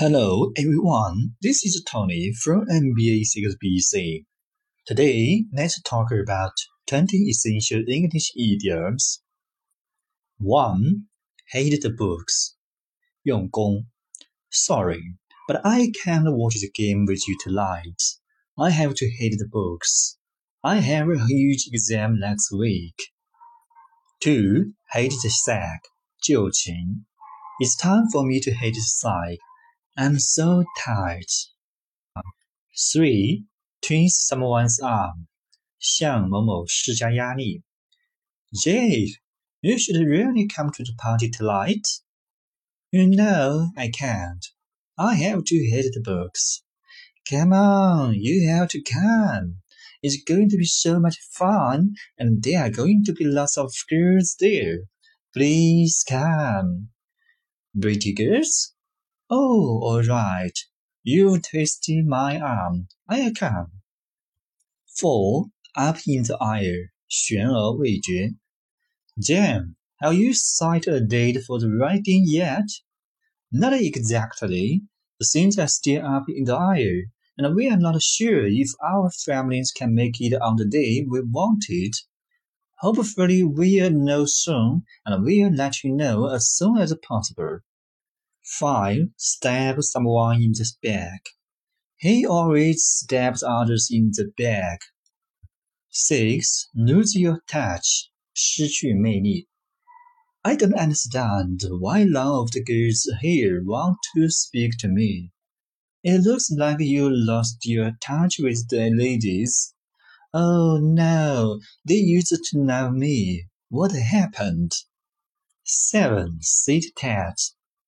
Hello everyone, this is Tony from MBA 6BC. Today, let's talk about 20 essential English idioms. 1. Hate the books. 用功 Sorry, but I can't watch the game with you tonight. I have to hate the books. I have a huge exam next week. 2. Hate the sack. 旧情 It's time for me to hate the sack. I'm so tired. 3. Twist someone's arm. 向某某施加压力. Jade, you should really come to the party tonight. You know I can't. I have to hit the books. Come on, you have to come. It's going to be so much fun, and there are going to be lots of girls there. Please come. Pretty girls? Oh, all right. You twisted my arm. I'll come. 4. Up in the air. 悬而未决. Jam, have you signed a date for the writing yet? Not exactly. The things are still up in the air, and we are not sure if our families can make it on the day we want it. Hopefully we'll know soon, and we'll let you know as soon as possible. 5. Stab someone in the back. He always stabs others in the back. 6. Lose your touch. 失去魅力. I don't understand why none of the girls here want to speak to me. It looks like you lost your touch with the ladies. Oh no, they used to love me. What happened? 7. Sit tight.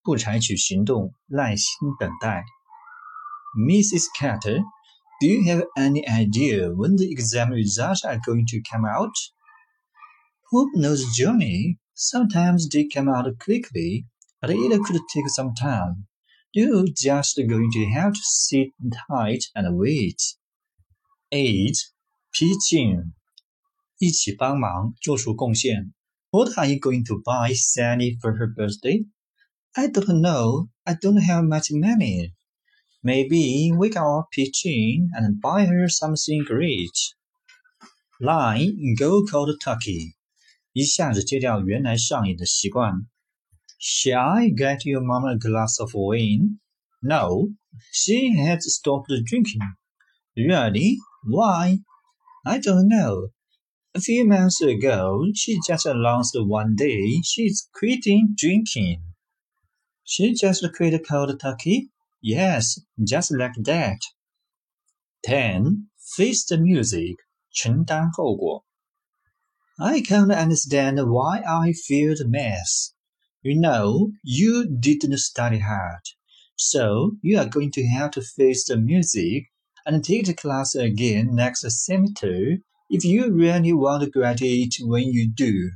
不采取行动，耐心等待。Mrs. Carter, do you have any idea when the exam results are going to come out? Who knows, Johnny? Sometimes they come out quickly, but it could take some time. You're just going to have to sit tight and wait. 8. 批进，一起帮忙，做出贡献。What are you going to buy Sally for her birthday? I don't know. I don't have much money. Maybe we can all pitch in and buy her something great. Line, go cold turkey. 一下子戒掉原来上瘾的习惯。Shall I get your mom a glass of wine? No, she has stopped drinking. Really? Why? I don't know. A few months ago, she just announced one day she's quitting drinking. She just quit cold turkey? Yes, just like that. 10. Face the music. 承担后果. I can't understand why I feel the mess. You know, you didn't study hard. So you are going to have to face the music and take the class again next semester if you really want to graduate when you do.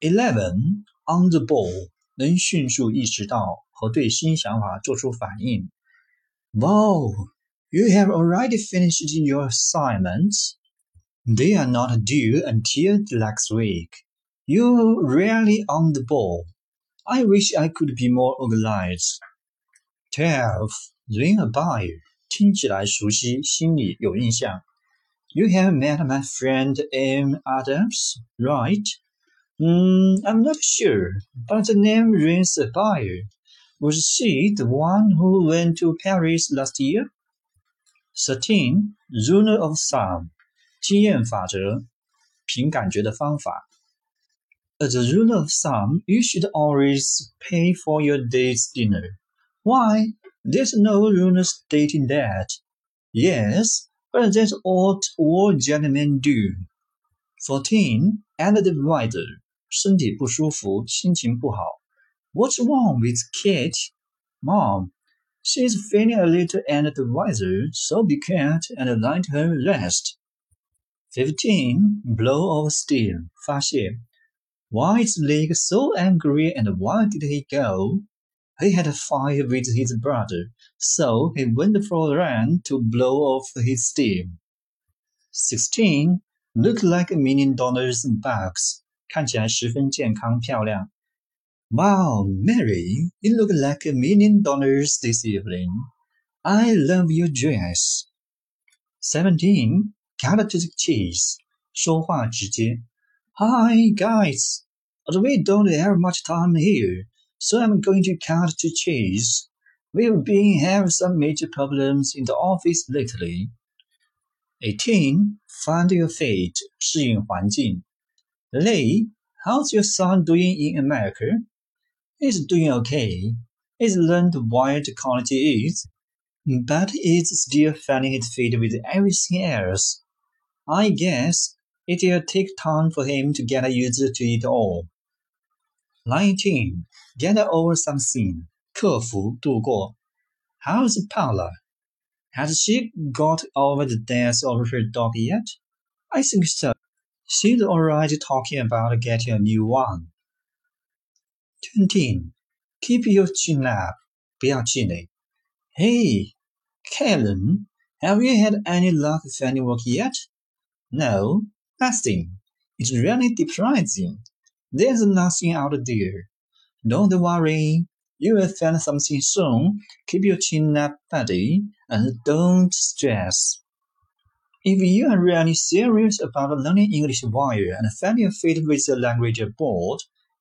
11. On the ball. 能迅速意识到和对新想法做出反应。Wow, you have already finished your assignments. They are not due until next week. You're really on the ball. I wish I could be more organized. Twelve, ring a bell. 听起来熟悉，心里有印象。You have met my friend M. Adams, right? Mm, I'm not sure, but the name rings a bell. Was she the one who went to Paris last year? 13. Rule of thumb. 经验法则，凭感觉的方法。As a rule of thumb, you should always pay for your date's dinner. Why? There's no rule stating that. Yes, but that's what all gentlemen do. 14. And the weather. 身体不舒服，心情不好。What's wrong with Kate? Mom, she's feeling a little under the weather, so be quiet and let her rest. 15. Blow of steam. 发泄。Why is Lake so angry and why did he go? He had a fight with his brother, so he went for a run to blow off his steam. 16. Look like a million dollars bucks. 看起来十分健康漂亮。 Wow, Mary, you look like a million dollars this evening. I love your dress. Seventeen, cut to the chase. 说话直接。Hi, guys. We don't have much time here, so I'm going to cut to chase. We've been having some major problems in the office lately. Eighteen, find your feet. 适应环境。 Lee, how's your son doing in America? He's doing okay. He's learned what college is, but he's still finding his feet with everything else. I guess it'll take time for him to get used to it all. 19. Get over something. 克服度过. How's Paula? Has she got over the death of her dog yet? I think so. She's already talking about getting a new one. 20. Keep your chin up. 不要气馁. Hey, Kellen, have you had any luck finding work yet? No, nothing. It's really depressing. There's nothing out there. Don't worry. You will find something soon. Keep your chin up, buddy, and don't stress. If you are really serious about learning English while and finding fit with the language board,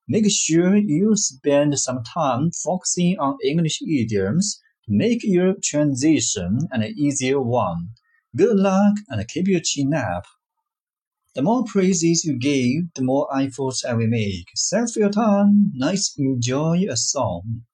make sure you spend some time focusing on English idioms to make your transition an easier one. Good luck and keep your chin up. The more praises you give, the more efforts I will make. Thanks for your time. Let's enjoy a song.